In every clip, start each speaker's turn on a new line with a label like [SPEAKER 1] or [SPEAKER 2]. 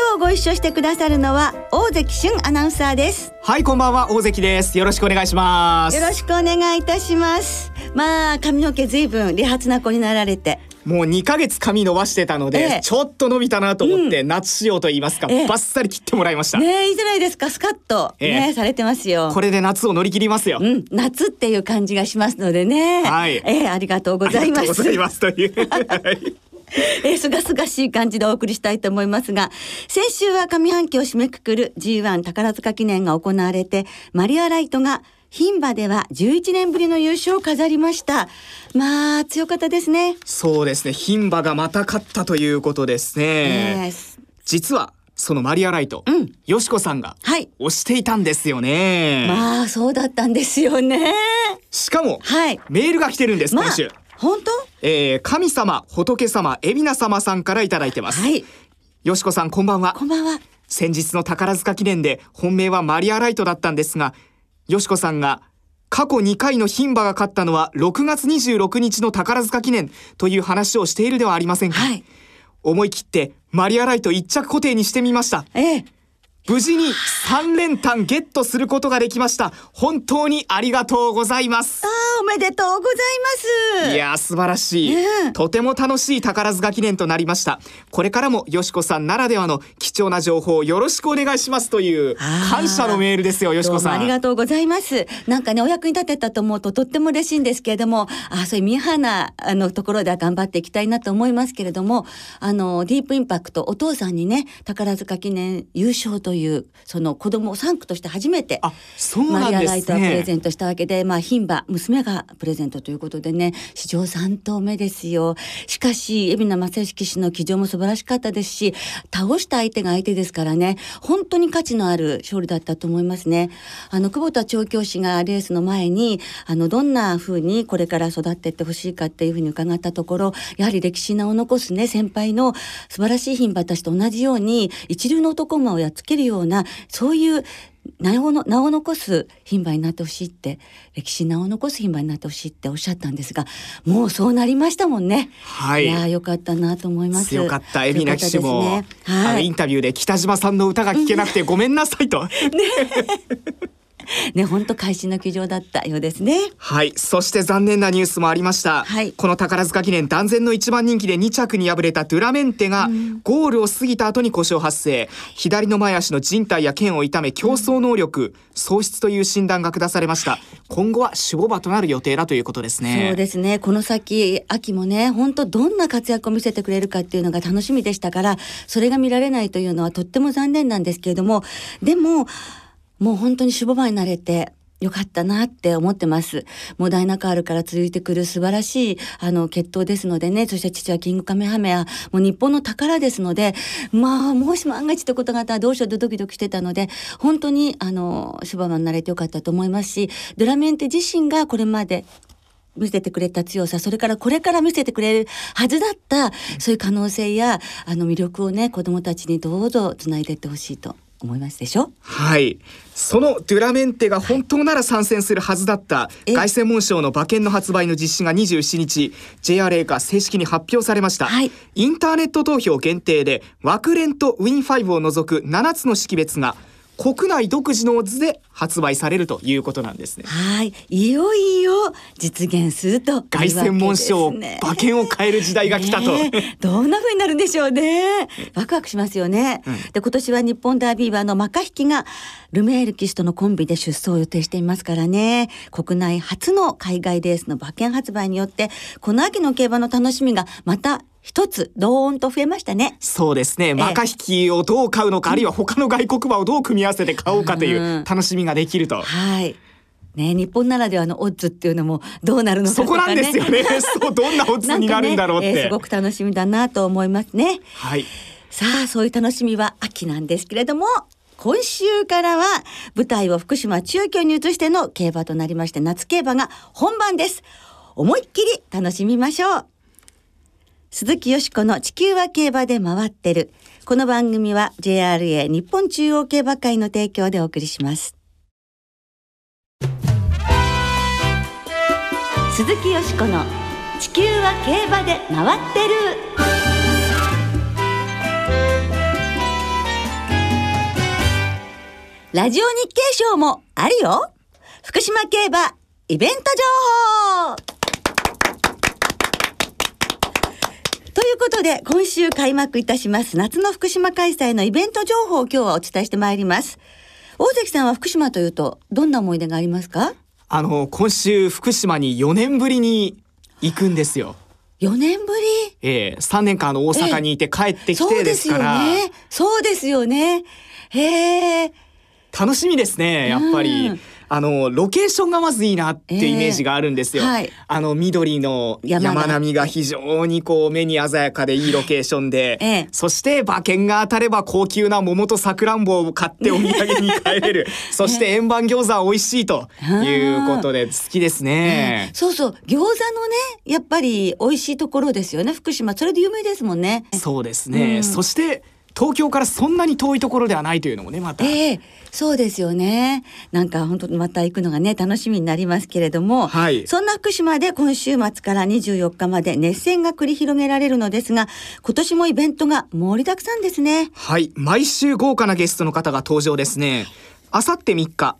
[SPEAKER 1] 今日ご一緒してくださるのは大関俊アナウンサーです。
[SPEAKER 2] はいこんばんは。大関です。よろしくお願いします。
[SPEAKER 1] よろしくお願いいたします。まあ髪の毛ずいぶん理髪な子になられて。
[SPEAKER 2] もう2ヶ月髪伸ばしてたので、ええ、ちょっと伸びたなと思って、うん、夏仕様と言いますか、え、バッサリ切ってもらいました。
[SPEAKER 1] ねいいじゃないですかスカッと。ね、されてますよ。
[SPEAKER 2] これで夏を乗り切りますよ、
[SPEAKER 1] うん、夏っていう感じがしますのでね。はい。えありがとうございます。あり
[SPEAKER 2] がとうございますという
[SPEAKER 1] えー、すがすがしい感じでお送りしたいと思いますが、先週は上半期を締めくくる G1 宝塚記念が行われて、マリアライトが牝馬では11年ぶりの優勝を飾りました。まあ、強かったですね。
[SPEAKER 2] そうですね。牝馬がまた勝ったということですね。えー、実は、そのマリアライト、うん、よしこさんが推していたんですよね。
[SPEAKER 1] まあ、そうだったんですよね。
[SPEAKER 2] しかも、はい、メールが来てるんです、今週。
[SPEAKER 1] 本当？
[SPEAKER 2] えー、神様、仏様、海老名様さんからいただいてます。はい。よしこさん、こんばんは。
[SPEAKER 1] こんばんは。
[SPEAKER 2] 先日の宝塚記念で本命はマリアライトだったんですが、よしこさんが過去2回の牝馬が勝ったのは6月26日の宝塚記念という話をしているではありませんか。はい。思い切ってマリアライト一着固定にしてみました。ええ。無事に3連単ゲットすることができました。本当にありがとうございます。
[SPEAKER 1] あおめでとうございます。
[SPEAKER 2] いや素晴らしい、うん、とても楽しい宝塚記念となりました。これからもよしこさんならではの貴重な情報をよろしくお願いしますという感謝のメールですよよしこさん。
[SPEAKER 1] ありがとうございます。なんかねお役に立てたと思うととっても嬉しいんですけれどもあそういう見放なあのところでは頑張っていきたいなと思いますけれどもあのディープインパクトお父さんにね宝塚記念優勝というその子供を3区として初めてマリアライトはプレゼントしたわけで、まあ牝馬娘がプレゼントということでね史上3頭目ですよ。しかし海老名正義氏の騎乗も素晴らしかったですし倒した相手が相手ですからね本当に価値のある勝利だったと思いますね。あの久保田調教師がレースの前にあのどんな風にこれから育っていってほしいかっていうふうに伺ったところやはり歴史名を残すね先輩の素晴らしい牝馬たちと同じように一流の男馬をやっつけるようなそういう名をの名を残す牝馬になってほしいって歴史名を残す牝馬になってほしいっておっしゃったんですがもうそうなりましたもんね。はい、いやよかったなと思います。
[SPEAKER 2] 強かった海老名騎手も、ねはい、インタビューで北島さんの歌が聞けなくてごめんなさいと。ね
[SPEAKER 1] ね、本当会心の騎乗だったようですね。
[SPEAKER 2] はい、そして残念なニュースもありました。はい、この宝塚記念断然の一番人気で2着に敗れたドゥラメンテが、ゴールを過ぎた後に故障発生。左の前足の靭帯や腱を痛め、競争能力、喪失という診断が下されました。今後は守護馬となる予定だということですね。
[SPEAKER 1] そうですね。この先、秋もね、本当どんな活躍を見せてくれるかっていうのが楽しみでしたから、それが見られないというのはとっても残念なんですけれども、でも、もう本当に守護馬になれて、よかったなって思ってます。もうダイナカールから続いてくる素晴らしい、あの、血統ですのでね、そして父はキングカメハメア、もう日本の宝ですので、まあ、もし万が一ってことがあったらどうしようとドキドキしてたので、本当に、あの、シュバマになれてよかったと思いますし、ドラメンテ自身がこれまで見せてくれた強さそれからこれから見せてくれるはずだったそういう可能性やあの魅力をね子どもたちにどうぞつないでいってほしいと思いますでしょ？
[SPEAKER 2] はい。そのドゥラメンテが本当なら参戦するはずだった凱旋門賞の馬券の発売の実施が27日 JRA が正式に発表されました、はい、インターネット投票限定で枠連とウィン5を除く7つの識別が国内独自のオッズで発売されるということなんですね。
[SPEAKER 1] はい、いよいよ実現すると、
[SPEAKER 2] 凱旋門賞馬券を変える時代が来たと、ね、
[SPEAKER 1] どんな風になるんでしょうね。ワクワクしますよね。うん、で今年は日本ダービーはのマカ引きがルメール騎士とのコンビで出走を予定していますからね。国内初の海外レースの馬券発売によってこの秋の競馬の楽しみがまた一つドーンと増えましたね。
[SPEAKER 2] そうですね。マカ引きをどう買うのか、あるいは他の外国馬をどう組み合わせて買おうかという楽しみができると。
[SPEAKER 1] はい。ね、日本ならではのオッズっていうのもどうなるのか、ね、
[SPEAKER 2] そこなんですよね。そうどんなオッズになるんだろうって、ね
[SPEAKER 1] えー、すごく楽しみだなと思いますね。はい。さあそういう楽しみは秋なんですけれども今週からは舞台を福島中京に移しての競馬となりまして夏競馬が本番です思いっきり楽しみましょう鈴木よしこの地球は競馬で回ってるこの番組は JRA 日本中央競馬会の提供でお送りします鈴木よしこの地球は競馬で回ってる。ラジオ日経賞もあるよ。福島競馬イベント情報。ということで、今週開幕いたします夏の福島開催のイベント情報を今日はお伝えしてまいります。大関さんは福島というと、どんな思い出がありますか？
[SPEAKER 2] あの、今週福島に4年ぶりに行くんですよ。
[SPEAKER 1] 4年ぶり？
[SPEAKER 2] ええ3年間あの大阪にいて帰ってき
[SPEAKER 1] そう
[SPEAKER 2] て
[SPEAKER 1] でよ
[SPEAKER 2] ですすから、
[SPEAKER 1] ね。そうですよね。へえ。
[SPEAKER 2] 楽しみですね、やっぱり。
[SPEAKER 1] うん
[SPEAKER 2] あの、ロケーションがまずいいなってイメージがあるんですよ。
[SPEAKER 1] ええはい
[SPEAKER 2] あの、緑の
[SPEAKER 1] 山
[SPEAKER 2] 並みが非常にこう、目に鮮やかでいいロケーションで、
[SPEAKER 1] ええ
[SPEAKER 2] そして馬券が当たれば高級な桃とさくらんぼを買ってお土産に帰れる。そして円盤餃子は美味しいということで好きですね。
[SPEAKER 1] そうそう。餃子のね、やっぱり美味しいところですよね。福島。それで有名ですもんね。
[SPEAKER 2] そうですね。
[SPEAKER 1] うん
[SPEAKER 2] そして、東京からそんなに遠いところではないというのもね、また。
[SPEAKER 1] ええそうですよね。なんか本当また行くのがね、楽しみになりますけれども、
[SPEAKER 2] はい
[SPEAKER 1] そんな福島で今週末から24日まで熱戦が繰り広げられるのですが、今年もイベントが盛りだくさんですね。
[SPEAKER 2] はい、毎週豪華なゲストの方が登場ですね。あさって3日、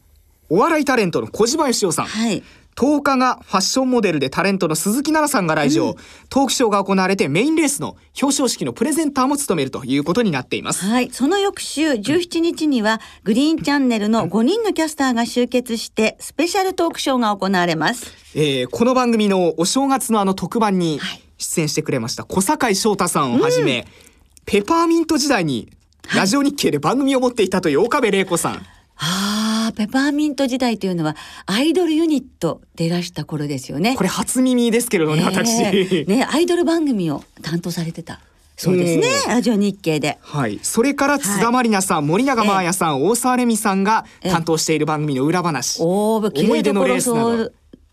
[SPEAKER 2] お笑いタレントの小島よしおさん。
[SPEAKER 1] はい。
[SPEAKER 2] 10日がファッションモデルでタレントの鈴木奈々さんが来場、トークショーが行われてメインレースの表彰式のプレゼンターも務めるということになっています。
[SPEAKER 1] はい。その翌週17日には、グリーンチャンネルの5人のキャスターが集結して、スペシャルトークショーが行われます。
[SPEAKER 2] えーこの番組のお正月のあの特番に
[SPEAKER 1] はい
[SPEAKER 2] 出演してくれました小堺翔太さんをはじめ、ペパーミント時代にラジオ日経で番組を持っていたという岡部玲子さん。
[SPEAKER 1] ああ、ペパーミント時代というのは、アイドルユニットでいらした頃ですよね。
[SPEAKER 2] これ初耳ですけれどね、私。
[SPEAKER 1] ええね、アイドル番組を担当されてた。そうですね。ラジオ日経で。
[SPEAKER 2] はい。それから津田まりなさん、森永真彩さん、大沢レミさんが担当している番組の裏話。
[SPEAKER 1] おー、綺
[SPEAKER 2] 思い出のレースなど。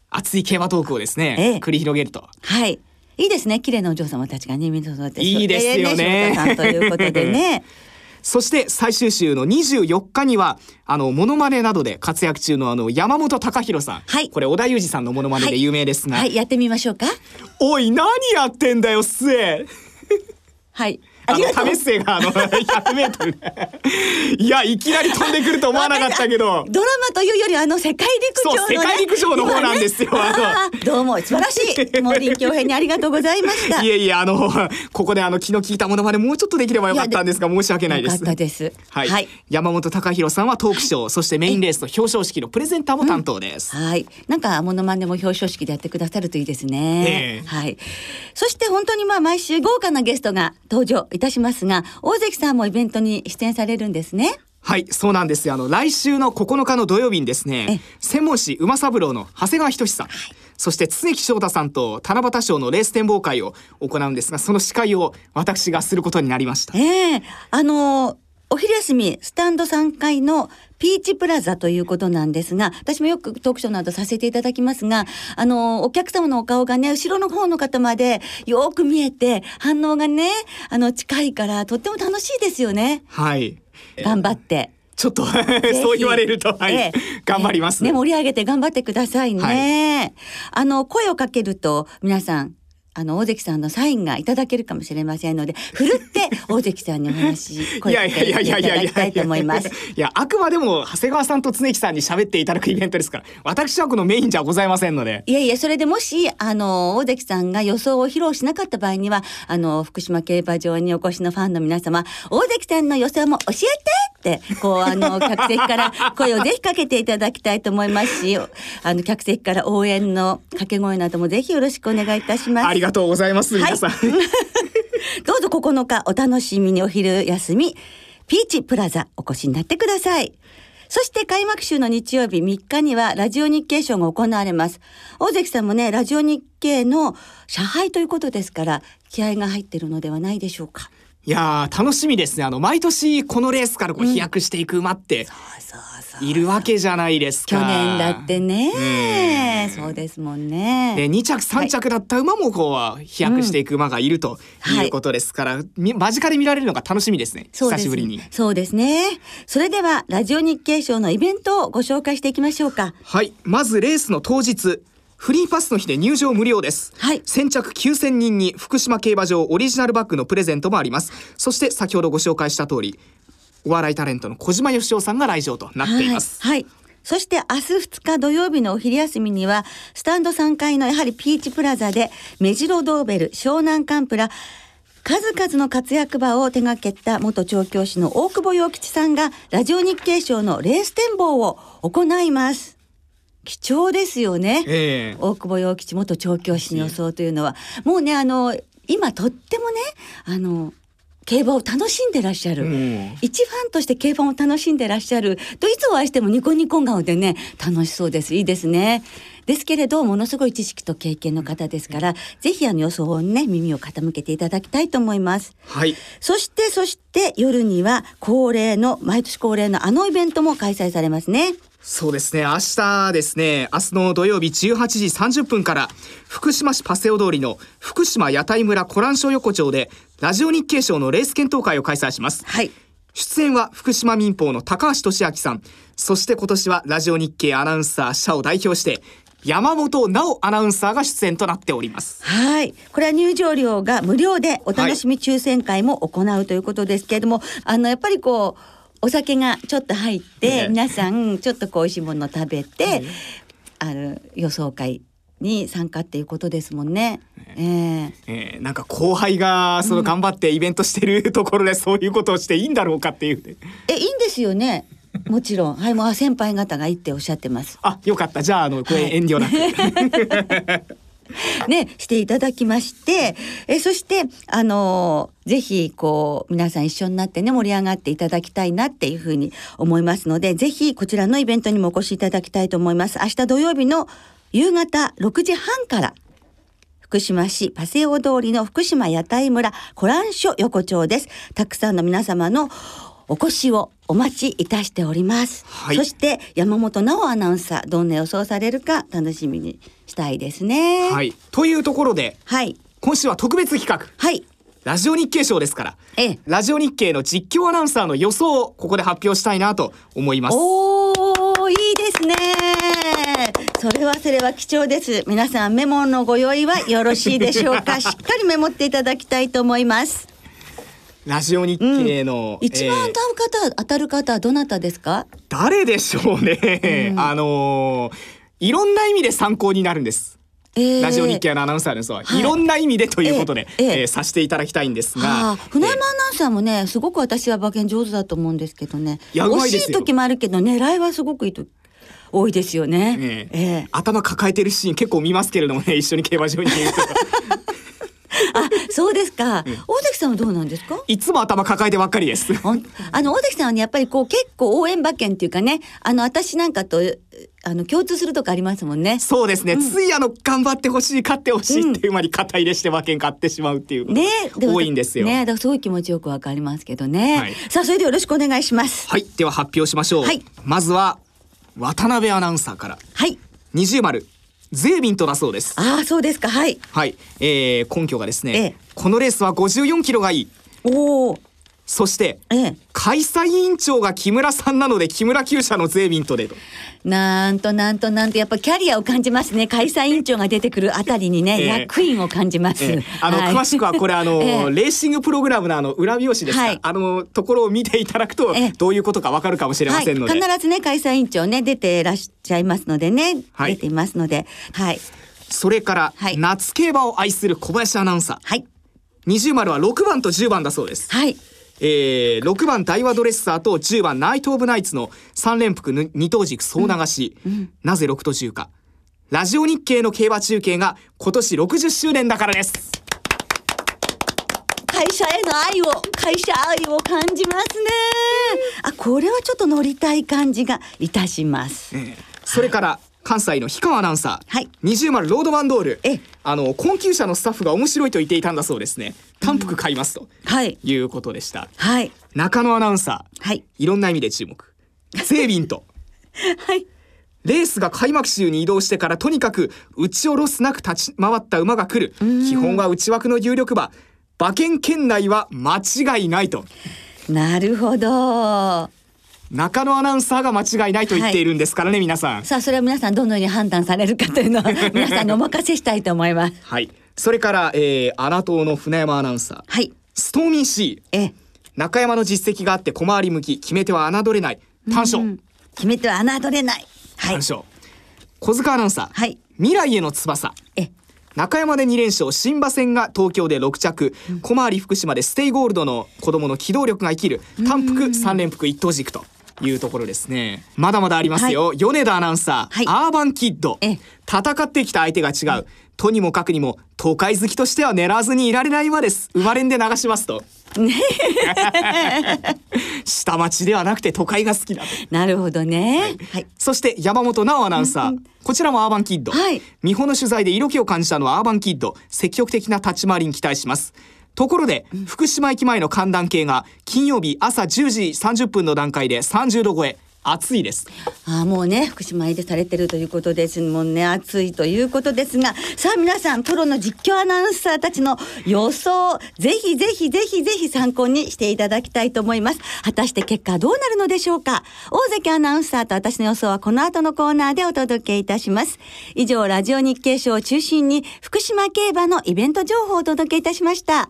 [SPEAKER 2] 熱い競馬トークをですね、
[SPEAKER 1] ええ
[SPEAKER 2] 繰り広げると。
[SPEAKER 1] はい。いいですね。綺麗なお嬢様たちがね、みんなそうやって。
[SPEAKER 2] いいですよね
[SPEAKER 1] ということでね。
[SPEAKER 2] そして最終週の24日には、あの、モノマネなどで活躍中のあの、山本隆弘さん。
[SPEAKER 1] はい
[SPEAKER 2] これ、織田裕二さんのモノマネで有名ですが、
[SPEAKER 1] はい、やってみましょうか。
[SPEAKER 2] おい、何やってんだよ、スエ
[SPEAKER 1] はい。
[SPEAKER 2] あの、為。末があの、100メートル。いや、いきなり飛んでくると思わなかったけど。
[SPEAKER 1] ドラマというよりあの世界陸上の、ね、
[SPEAKER 2] そう世界陸上の方なんですよ
[SPEAKER 1] 今ね どうも素晴らしいモーリー京平にありがとうございました
[SPEAKER 2] いえいえ、あの、ここであの、気の利いたものまでもうちょっとできればよかったんですが、申し訳ないです。
[SPEAKER 1] よかったです
[SPEAKER 2] はい。
[SPEAKER 1] はい
[SPEAKER 2] 山本隆弘さんはトークショー、そしてメインレースの表彰式のプレゼンターも担当です。
[SPEAKER 1] はい。なんか、モノマネも表彰式でやってくださるといいですね。
[SPEAKER 2] ええ
[SPEAKER 1] はい。そして本当にまあ、毎週豪華なゲストが登場いたしますが、大関さんもイベントに出演されるんですね。
[SPEAKER 2] はい、そうなんですよ。あの、来週の9日の土曜日にですね、専門誌馬三郎の長谷川仁さん、そして常木翔太さんと七夕賞のレース展望会を行うんですが、その司会を私がすることになりました。
[SPEAKER 1] ええあのお昼休み、スタンド3階のピーチプラザということなんですが、私もよくトークショーなどさせていただきますが、あの、お客様のお顔がね、後ろの方の方までよく見えて、反応がね、あの、近いから、とっても楽しいですよね。
[SPEAKER 2] はい。
[SPEAKER 1] 頑張って。
[SPEAKER 2] ちょっと そう言われると、はい、
[SPEAKER 1] ええ
[SPEAKER 2] 頑張ります。
[SPEAKER 1] ね、盛り上げて頑張ってくださいね。
[SPEAKER 2] は
[SPEAKER 1] あの、声をかけると、皆さん、あの、大関さんのサインがいただけるかもしれませんので、ふるって 大関さんにお話、声
[SPEAKER 2] いやい
[SPEAKER 1] かけていた
[SPEAKER 2] やいやいや
[SPEAKER 1] きたいと思います。
[SPEAKER 2] いや、あくまでも長谷川さんと常木さんに喋っていただくイベントですから、私はこのメインじゃございませんので。
[SPEAKER 1] いやいや、それでもし、あの、大関さんが予想を披露しなかった場合には、あの、福島競馬場にお越しのファンの皆様、大関さんの予想も教えてって、こう、あの、客席から声をぜひかけていただきたいと思いますし、あの、客席から応援の掛け声などもぜひよろしくお願いいたします。
[SPEAKER 2] ありがとうございます、皆さん。
[SPEAKER 1] どうぞ9日お楽しみにお昼休み、ピーチプラザお越しになってください。そして開幕週の日曜日3日にはラジオ日経賞が行われます。大関さんもね、ラジオ日経の社配ということですから、気合が入ってるのではないでしょうか。
[SPEAKER 2] いやー楽しみですね。あの毎年このレースからこう飛躍していく馬っているわけじゃないですか、
[SPEAKER 1] 去年だってね。そうですもんね。
[SPEAKER 2] で2着3着だった馬もこう飛躍していく馬がいると
[SPEAKER 1] はい。
[SPEAKER 2] いうことですから、み間近で見られるのが楽しみですね。久しぶりに。
[SPEAKER 1] そうですね。それではラジオ日経賞のイベントをご紹介していきましょうか。
[SPEAKER 2] はい。まずレースの当日フリーパスの日で入場無料です。
[SPEAKER 1] はい
[SPEAKER 2] 先着9000人に福島競馬場オリジナルバッグのプレゼントもあります。そして先ほどご紹介した通り、お笑いタレントの小島よしおさんが来場となっています。
[SPEAKER 1] はい、はいそして明日2日土曜日のお昼休みにはスタンド3階のやはりピーチプラザで目白ドーベル湘南カンプラ数々の活躍馬を手掛けた元調教師の大久保洋吉さんがラジオ日経賞のレース展望を行います。貴重ですよね。
[SPEAKER 2] ええ。
[SPEAKER 1] 大久保洋吉元調教師の予想というのは。もうねあの今とってもねあの競馬を楽しんでらっしゃる、
[SPEAKER 2] うん。
[SPEAKER 1] 一ファンとして競馬を楽しんでらっしゃる。といつお会いしてもニコニコ顔でね楽しそうです。いいですね。ですけれどものすごい知識と経験の方ですからぜひあの予想にね耳を傾けていただきたいと思います。
[SPEAKER 2] はい。
[SPEAKER 1] そしてそして夜には恒例の毎年恒例のあのイベントも開催されますね
[SPEAKER 2] そうですね。明日ですね、明日の土曜日18時30分から、福島市パセオ通りの福島屋台村コランショ横丁で、ラジオ日経賞のレース検討会を開催します。
[SPEAKER 1] はい
[SPEAKER 2] 出演は福島民放の高橋俊明さん、そして今年はラジオ日経アナウンサー社を代表して、山本直アナウンサーが出演となっております。
[SPEAKER 1] はい。これは入場料が無料でお楽しみ抽選会も行うということですけれども、あの、やっぱりこう、お酒がちょっと入って、
[SPEAKER 2] ね
[SPEAKER 1] 皆さんちょっとこう美味しいもの食べて、あの、予想会に参加っていうことですもんね。ええ
[SPEAKER 2] えーなんか後輩がその頑張ってイベントしてるところでそういうことをしていいんだろうかっていう。
[SPEAKER 1] え、いいんですよね。もちろん。はい、もうあ先輩方がいいっておっしゃってます。
[SPEAKER 2] あ、よかった。じゃあ、あの、こ
[SPEAKER 1] はい
[SPEAKER 2] れ遠慮なく。
[SPEAKER 1] ね、していただきまして、えそして、あのーぜひ、こう、皆さん一緒になってね、盛り上がっていただきたいなっていうふうに思いますので、ぜひ、こちらのイベントにもお越しいただきたいと思います。明日土曜日の夕方6時半から、福島市パセオ通りの福島屋台村コラン所横丁です。たくさんの皆様のお越しをお待ちいたしております。
[SPEAKER 2] はい
[SPEAKER 1] そして山本直アナウンサー、どんな予想されるか楽しみにしたいですね。
[SPEAKER 2] はい。というところで、
[SPEAKER 1] はい。
[SPEAKER 2] 今週は特別企画。
[SPEAKER 1] はい。
[SPEAKER 2] ラジオ日経賞ですから。
[SPEAKER 1] ええ。
[SPEAKER 2] ラジオ日経の実況アナウンサーの予想をここで発表したいなと思います。
[SPEAKER 1] おー、いいですね。それはそれは貴重です。皆さんメモのご用意はよろしいでしょうか。しっかりメモっていただきたいと思います。
[SPEAKER 2] ラジオ日経の、
[SPEAKER 1] 一番
[SPEAKER 2] えー
[SPEAKER 1] 当たる方、当たる方はどなたですか？
[SPEAKER 2] 誰でしょうね。あのーいろんな意味で参考になるんです。
[SPEAKER 1] えー。
[SPEAKER 2] ラジオ日経のアナウンサーですわ、
[SPEAKER 1] はい。
[SPEAKER 2] い、ろんな意味でということで、
[SPEAKER 1] ええええ
[SPEAKER 2] えーさせていただきたいんです
[SPEAKER 1] は
[SPEAKER 2] が、
[SPEAKER 1] あ、船山アナウンサーもね、すごく私は馬券上手だと思うんですけどね。惜し
[SPEAKER 2] いですよ。
[SPEAKER 1] い時もあるけど、狙いはすごくいいと。多いですよね。
[SPEAKER 2] ええ。
[SPEAKER 1] ええ
[SPEAKER 2] 頭抱えてるシーン結構見ますけれどもね。一緒に競馬場にいると
[SPEAKER 1] あ、そうですか。大関さんはどうなんですか？
[SPEAKER 2] いつも頭抱えてばっかりです。
[SPEAKER 1] あの大関さんはねやっぱりこう結構応援馬券っていうかねあの私なんかとあの共通するとこありますもんね。
[SPEAKER 2] そうですね、ついあの頑張ってほしい勝ってほしいっていう間に肩入れして馬券買ってしまうっていう
[SPEAKER 1] ね
[SPEAKER 2] が多いんですよ。
[SPEAKER 1] ねだからすごい気持ちよくわかりますけどね。
[SPEAKER 2] はい
[SPEAKER 1] さあそれでよろしくお願いします。
[SPEAKER 2] はいでは発表しましょう、
[SPEAKER 1] はい
[SPEAKER 2] まずは渡辺アナウンサーから
[SPEAKER 1] はい。
[SPEAKER 2] 二重丸ゼービントだそうです。
[SPEAKER 1] ああそうですか。はい。
[SPEAKER 2] はい、えー、根拠がですね、
[SPEAKER 1] ええ。
[SPEAKER 2] このレースは54キロがいい。
[SPEAKER 1] おお。
[SPEAKER 2] そして
[SPEAKER 1] ええ。
[SPEAKER 2] 開催委員長が木村さんなので木村厩舎のゼービントでと。
[SPEAKER 1] なんとなんとなんとやっぱキャリアを感じますね。開催委員長が出てくるあたりにね、
[SPEAKER 2] ええ。
[SPEAKER 1] 役員を感じます。
[SPEAKER 2] ええ。あの、
[SPEAKER 1] はい。
[SPEAKER 2] 詳しくはこれあの、
[SPEAKER 1] ええ。
[SPEAKER 2] レーシングプログラムのあの裏表紙ですか、
[SPEAKER 1] はい。
[SPEAKER 2] あのところを見ていただくと
[SPEAKER 1] ええ。
[SPEAKER 2] どういうことかわかるかもしれませんので、
[SPEAKER 1] はい、必ずね開催委員長ね出てらっしゃいますのでね、
[SPEAKER 2] はい。
[SPEAKER 1] 出ていますので。はい。
[SPEAKER 2] それから、
[SPEAKER 1] はい。
[SPEAKER 2] 夏競馬を愛する小林アナウンサー。
[SPEAKER 1] はい。
[SPEAKER 2] 二重丸は6番と10番だそうです、
[SPEAKER 1] はい
[SPEAKER 2] えー、6番大和ドレッサーと10番ナイト・オブ・ナイツの3連複ぬ二等軸総流し、なぜ6と10か。ラジオ日経の競馬中継が今年60周年だからです。
[SPEAKER 1] 会社への愛を会社愛を感じますね。あこれはちょっと乗りたい感じがいたします。
[SPEAKER 2] えーそれから関西の氷川アナウンサー、
[SPEAKER 1] はい。
[SPEAKER 2] 二重丸ロードバンドール。
[SPEAKER 1] え
[SPEAKER 2] あの困窮者のスタッフが面白いと言っていたんだそうですね。単服買いますと。
[SPEAKER 1] はい。
[SPEAKER 2] いうことでした、
[SPEAKER 1] はい。
[SPEAKER 2] 中野アナウンサー。
[SPEAKER 1] はい。
[SPEAKER 2] いろんな意味で注目。ゼービンと。
[SPEAKER 1] はい。
[SPEAKER 2] レースが開幕週に移動してからとにかく打ち下ろすなく立ち回った馬が来る。基本は内枠の有力馬。馬券圏内は間違いないと。
[SPEAKER 1] なるほど
[SPEAKER 2] 中野アナウンサーが間違いないと言っているんですからね、皆さん。
[SPEAKER 1] さあそれは皆さんどのように判断されるかというのは 皆さんにお任せしたいと思います。
[SPEAKER 2] はい。それから、えー、穴党の船山アナウンサー。
[SPEAKER 1] はい。
[SPEAKER 2] ストーミーシー。
[SPEAKER 1] え
[SPEAKER 2] 中山の実績があって小回り向き決め手は侮れない。短所、
[SPEAKER 1] 決めては侮れない。はい。
[SPEAKER 2] 短所小塚アナウンサー、
[SPEAKER 1] はい。
[SPEAKER 2] 未来への翼。
[SPEAKER 1] え
[SPEAKER 2] 中山で2連勝新馬戦が東京で6着、小回り福島でステイゴールドの子供の機動力が生きる。単複3連複一頭軸というところですね。まだまだありますよ、米田アナウンサー、
[SPEAKER 1] はい。
[SPEAKER 2] アーバンキッド。
[SPEAKER 1] ええ。
[SPEAKER 2] 戦ってきた相手が違う、とにもかくにも都会好きとしては狙わずにいられない馬です。生まれんで流しますと。下町ではなくて都会が好きだと
[SPEAKER 1] なるほどね。はい。
[SPEAKER 2] そして山本直アナウンサー。こちらもアーバンキッド。
[SPEAKER 1] はい。
[SPEAKER 2] 美穂の取材で色気を感じたのはアーバンキッド。積極的な立ち回りに期待します。ところで、福島駅前の寒暖計が金曜日朝10時30分の段階で30度超え。暑いです。
[SPEAKER 1] ああもうね福島入りされてるということですもんね。暑いということですが。さあ皆さんプロの実況アナウンサーたちの予想ぜひぜひぜひぜひ参考にしていただきたいと思います。果たして結果はどうなるのでしょうか。大関アナウンサーと私の予想はこの後のコーナーでお届けいたします。以上ラジオ日経賞を中心に福島競馬のイベント情報をお届けいたしました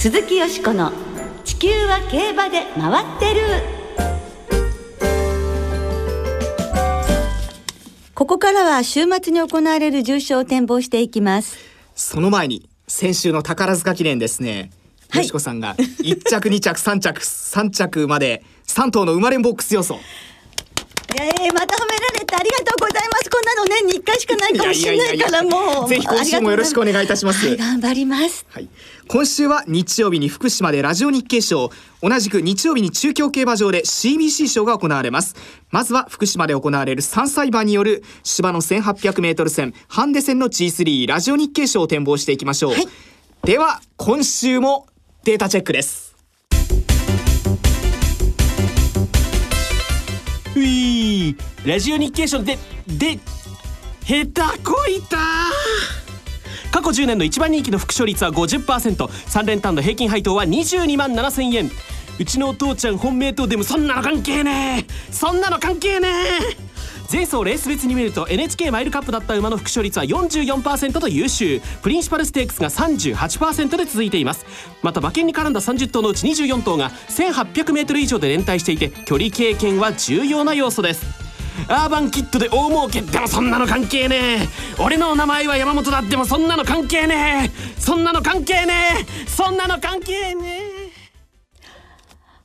[SPEAKER 1] 鈴木よしこの地球は競馬で回ってるここからは週末に行われる重賞を展望していきます
[SPEAKER 2] その前に、先週の宝塚記念ですね。
[SPEAKER 1] はい
[SPEAKER 2] よしこさんが1着2着3着3着まで3頭の生まれんボックス予想。
[SPEAKER 1] えー、また褒められてありがとうございます。こんなの年に1回しかないかもしれないからもう。
[SPEAKER 2] ぜひ今週もよろしくお願いいたします。
[SPEAKER 1] はい、頑張ります。
[SPEAKER 2] はい、今週は日曜日に福島でラジオ日経賞同じく日曜日に中京競馬場で CBC 賞が行われます。まずは福島で行われる3歳馬による芝の 1800m 戦ハンデ戦の G3 ラジオ日経賞を展望していきましょう、
[SPEAKER 1] はい。
[SPEAKER 2] では今週もデータチェックです
[SPEAKER 3] ラジオ日経賞でで下手こいた過去10年の一番人気の副賞率は 50%3 連単の平均配当は22万7000円。うちのお父ちゃん本命とでもそんなの関係ねえ。そんなの関係ねえ。前走レース別に見ると NHK マイルカップだった馬の副賞率は44%と優秀。プリンシパルステークスが38%で続いています。また馬券に絡んだ30頭のうち24頭が 1800m 以上で連帯していて距離経験は重要な要素です。アーバンキットで大儲け。でもそんなの関係ねえ。俺の名前は山本だでもそんなの関係ねえ。そんなの関係ねえ。そんなの関係ねえ。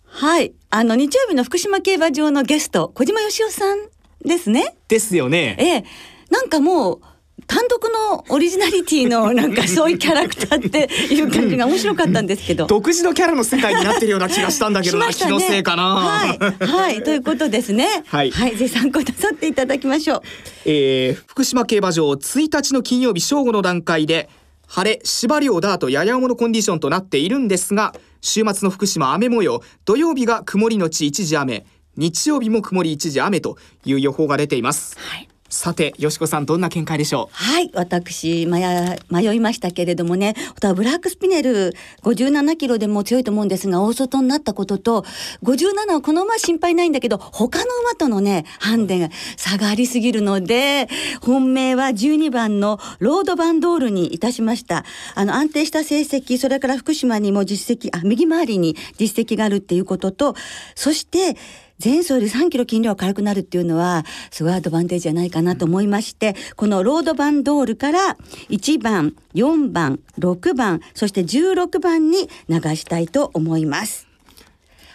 [SPEAKER 1] はい。あの日曜日の福島競馬場のゲスト小島よしおさん。ですね。
[SPEAKER 2] ですよね。
[SPEAKER 1] ええ。なんかもう単独のオリジナリティの なんかそういうキャラクターっていう感じが面白かったんですけど。
[SPEAKER 2] 独自のキャラの世界になってるような気がしたんだけどな、気のせいかな、
[SPEAKER 1] はい、はい、ということですね。
[SPEAKER 2] はい。
[SPEAKER 1] はい、ぜひ参考になさっていただきましょう。
[SPEAKER 2] えー福島競馬場1日の金曜日正午の段階で晴れ芝涼ダートやや重のコンディションとなっているんですが週末の福島雨模様土曜日が曇りのち一時雨日曜日も曇り一時雨という予報が出ています
[SPEAKER 1] はい。
[SPEAKER 2] さてよしこさんどんな見解でしょ
[SPEAKER 1] はい、私迷迷いましたけれどもね、ブラックスピネル57キロでも強いと思うんですが、大外になったことと、57はこの馬心配ないんだけど、他の馬とのね、ハンデが差がありすぎるので、本命は12番のロードバンドールにいたしました。あの、安定した成績、それから福島にも実績、あ、右回りに実績があるっていうことと、そして、前走より3キロ筋量が軽くなるっていうのはすごいアドバンテージじゃないかなと思いまして、このロードバンドールから1番、4番、6番、そして16番に流したいと思います。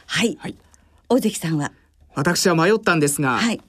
[SPEAKER 1] はい。
[SPEAKER 2] はい
[SPEAKER 1] 大関さんは？
[SPEAKER 2] う私は迷ったんですが、
[SPEAKER 1] はい。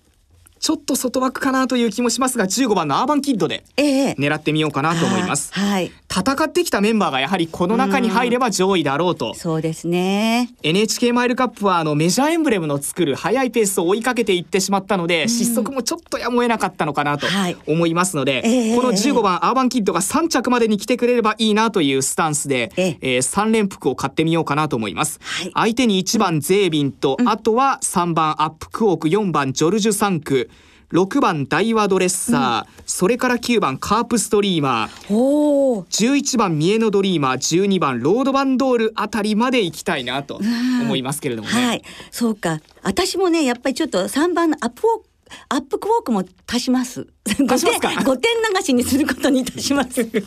[SPEAKER 2] ちょっと外枠かなという気もしますが15番のアーバンキッドで
[SPEAKER 1] ええ
[SPEAKER 2] 狙ってみようかなと思います、
[SPEAKER 1] はい。
[SPEAKER 2] 戦ってきたメンバーがやはりこの中に入れば上位だろうと。
[SPEAKER 1] そうですね。
[SPEAKER 2] NHK マイルカップはあのメジャーエンブレムの作る速いペースを追いかけていってしまったので、失速もちょっとやむを得なかったのかなと
[SPEAKER 1] はい
[SPEAKER 2] 思いますので、
[SPEAKER 1] ええ。
[SPEAKER 2] この15番アーバンキッドが3着までに来てくれればいいなというスタンスで、
[SPEAKER 1] ええ。
[SPEAKER 2] えー3連服を買ってみようかなと思います、
[SPEAKER 1] はい。
[SPEAKER 2] 相手に1番ゼービンと、あとは3番アップクオーク4番ジョルジュサンク6番ダイワドレッサー、それから9番カープストリーマー
[SPEAKER 1] おお。
[SPEAKER 2] 11番ミエノドリーマー12番ロードバンドールあたりまで行きたいなと思いますけれどもね。
[SPEAKER 1] はい。そうか。私もね、やっぱりちょっと3番のアップウォーク、アップクォークも足します。5
[SPEAKER 2] 足しますか？
[SPEAKER 1] 点、5点流しにすることにいたします。とい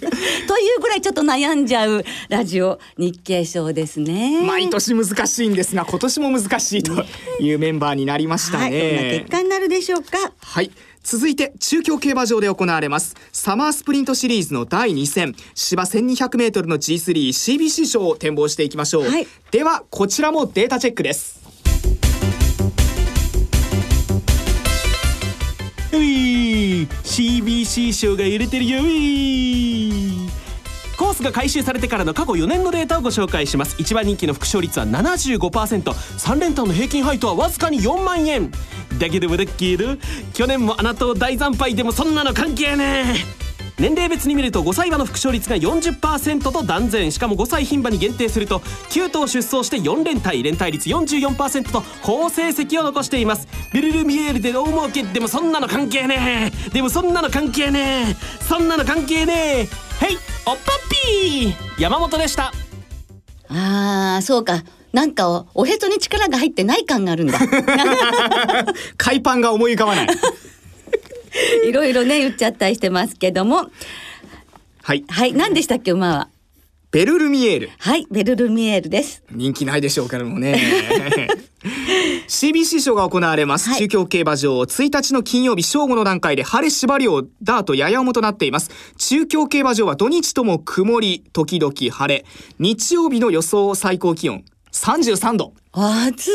[SPEAKER 1] うぐらいちょっと悩んじゃうラジオ日経賞ですね。
[SPEAKER 2] 毎年難しいんですが今年も難しいというメンバーになりました
[SPEAKER 1] はい。どんな
[SPEAKER 2] ね
[SPEAKER 1] 結。果になるでしょうか？
[SPEAKER 2] はい。続いて中京競馬場で行われますサマースプリントシリーズの第2戦芝 1200m の G3CBC 賞を展望していきましょう、
[SPEAKER 1] はい
[SPEAKER 2] ではこちらもデータチェックです
[SPEAKER 3] うい CBC 賞が揺れてるよういコースが回収されてからの過去4年のデータをご紹介します。一番人気の副賞率は 75%3 連単の平均配当はわずかに4万円。だけどもだけど去年もあなたを大惨敗でもそんなの関係ねえ。年齢別に見ると5歳馬の副賞率が40%と断然。しかも5歳牝馬に限定すると9頭出走して4連帯連帯率44%と好成績を残しています。ベルルミエールで大儲け。でもそんなの関係ねえ。でもそんなの関係ねえ。そんなの関係ねえ。へいおっぱっぴー。山本でした。
[SPEAKER 1] ああ、そうか。なんかおおへそに力が入ってない感があるんだ。
[SPEAKER 2] 海パンが思い浮かばない
[SPEAKER 1] いろいろね言っちゃったりしてますけども、
[SPEAKER 2] はい。
[SPEAKER 1] はい、何でしたっけ馬は？
[SPEAKER 2] ベルルミエール。
[SPEAKER 1] はい、ベルルミエールです。
[SPEAKER 2] 人気ないでしょうけどもね。CBC 賞が行われます、
[SPEAKER 1] はい。
[SPEAKER 2] 中京競馬場1日の金曜日正午の段階で晴れ芝涼ダートやや重となっています。中京競馬場は土日とも曇り時々晴れ。日曜日の予想最高気温33度
[SPEAKER 1] 暑い。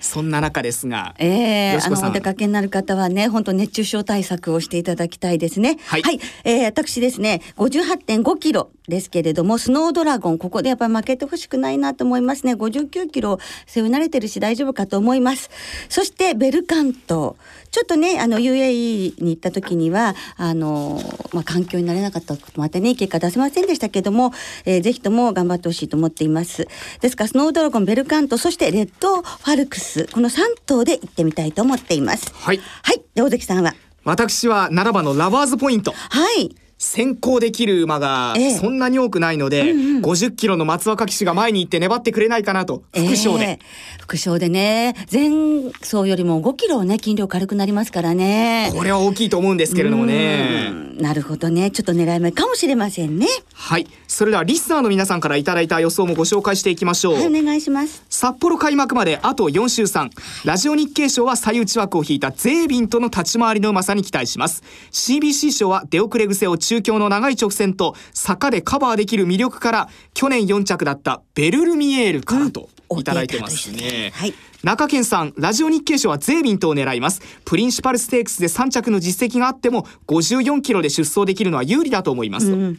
[SPEAKER 2] そんな中ですが
[SPEAKER 1] ええあのお出かけになる方はね、本当熱中症対策をしていただきたいですね。
[SPEAKER 2] はい
[SPEAKER 1] えー私ですね、58.5キロですけれども、スノードラゴン、ここでやっぱり負けてほしくないなと思いますね。59キロ背負い慣れてるし大丈夫かと思います。そしてベルカント。ちょっとね、あの UAE に行った時には、あの、まあ、環境になれなかったこともあってね、結果出せませんでしたけども、えーぜひとも頑張ってほしいと思っています。ですから、スノードラゴン、ベルカント、そしてレッドファルクス、この3頭で行ってみたいと思っています。
[SPEAKER 2] はい
[SPEAKER 1] はい。で、大関さんは
[SPEAKER 2] 私は7番のラバーズポイント
[SPEAKER 1] はい。
[SPEAKER 2] 先行できる馬が
[SPEAKER 1] ええ。
[SPEAKER 2] そんなに多くないので、50キロの松若騎手が前に行って粘ってくれないかなと副賞で、
[SPEAKER 1] えー副賞でね、前走よりも5キロね、筋量軽くなりますからね。
[SPEAKER 2] これは大きいと思うんですけれどもね。
[SPEAKER 1] うん。なるほどね。ちょっと狙い目かもしれませんね。
[SPEAKER 2] はい。それではリスナーの皆さんからいただいた予想もご紹介していきましょう、
[SPEAKER 1] はい、お願いします。
[SPEAKER 2] 札幌開幕まであと4週3ラジオ日経賞は最内枠を引いたゼービンとの立ち回りのうまさに期待します。CBC 賞は出遅れ癖を中京の長い直線と坂でカバーできる魅力から去年4着だったベルルミエールからと
[SPEAKER 1] うん。
[SPEAKER 2] いただいてますね。
[SPEAKER 1] ではい。
[SPEAKER 2] 中堅さんラジオ日経賞はゼービントを狙います。プリンシパルステークスで3着の実績があっても54キロで出走できるのは有利だと思いますと、ム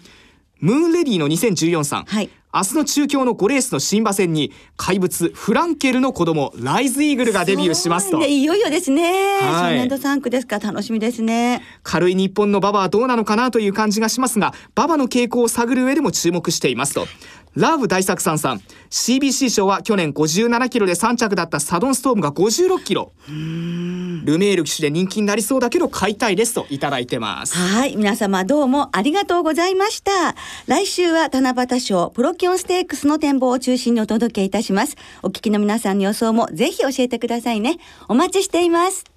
[SPEAKER 2] ーンレディの2014さん、
[SPEAKER 1] はい
[SPEAKER 2] 明日の中京の5レースの新馬戦に怪物フランケルの子供ライズイーグルがデビューしますと。
[SPEAKER 1] いよいよですね。
[SPEAKER 2] はい。
[SPEAKER 1] 新年度3区ですか。ら楽しみですね。
[SPEAKER 2] 軽い日本の馬場はどうなのかなという感じがしますが馬場の傾向を探る上でも注目していますとラブ大作さんさん CBC 賞は去年57キロで3着だったサドンストームが56キロルメール騎手で人気になりそうだけど買いたいですといただいてます
[SPEAKER 1] はい。皆様どうもありがとうございました。来週は七夕賞プロキオンステークスの展望を中心にお届けいたします。お聞きの皆さんの予想もぜひ教えてくださいね。お待ちしています。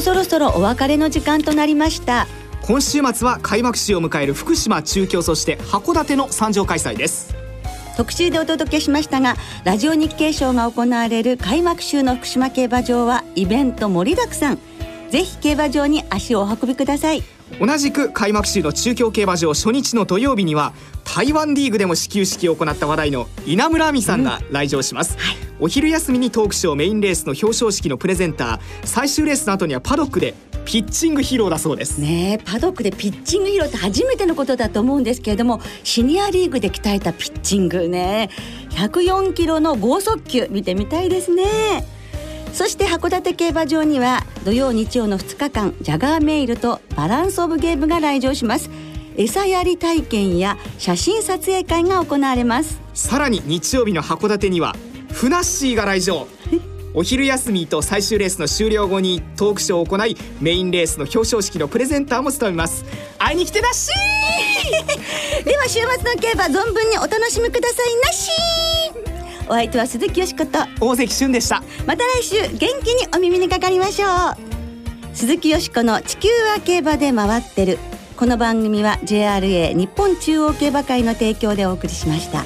[SPEAKER 1] そろそろお別れの時間となりました。
[SPEAKER 2] 今週末は開幕式を迎える福島中京そして函館の参上開催です。
[SPEAKER 1] 特集でお届けしましたがラジオ日経賞が行われる開幕週の福島競馬場はイベント盛りだくさん。ぜひ競馬場に足をお運びください。
[SPEAKER 2] 同じく開幕週の中京競馬場初日の土曜日には台湾リーグでも始球式を行った話題の稲村亜美さんが来場します、うん。はい、お昼休みにトークショーメインレースの表彰式のプレゼンター最終レースの後にはパドックでピッチング披露だそうです。
[SPEAKER 1] ねパドックでピッチング披露って初めてのことだと思うんですけれどもシニアリーグで鍛えたピッチングね。104キロの剛速球見てみたいですね。そして函館競馬場には土曜日曜の2日間ジャガーメイルとバランスオブゲームが来場します。餌やり体験や写真撮影会が行われます。
[SPEAKER 2] さらに日曜日の函館にはふなっしーが来場。お昼休みと最終レースの終了後にトークショーを行いメインレースの表彰式のプレゼンターも務めます。会いに来てなっし
[SPEAKER 1] ー！では週末の競馬存分にお楽しみくださいなっしー！お相手は鈴木よしこと
[SPEAKER 2] 大関俊でした。
[SPEAKER 1] また来週元気にお耳にかかりましょう。鈴木よしこの地球は競馬で回ってる。この番組は JRA 日本中央競馬会の提供でお送りしました。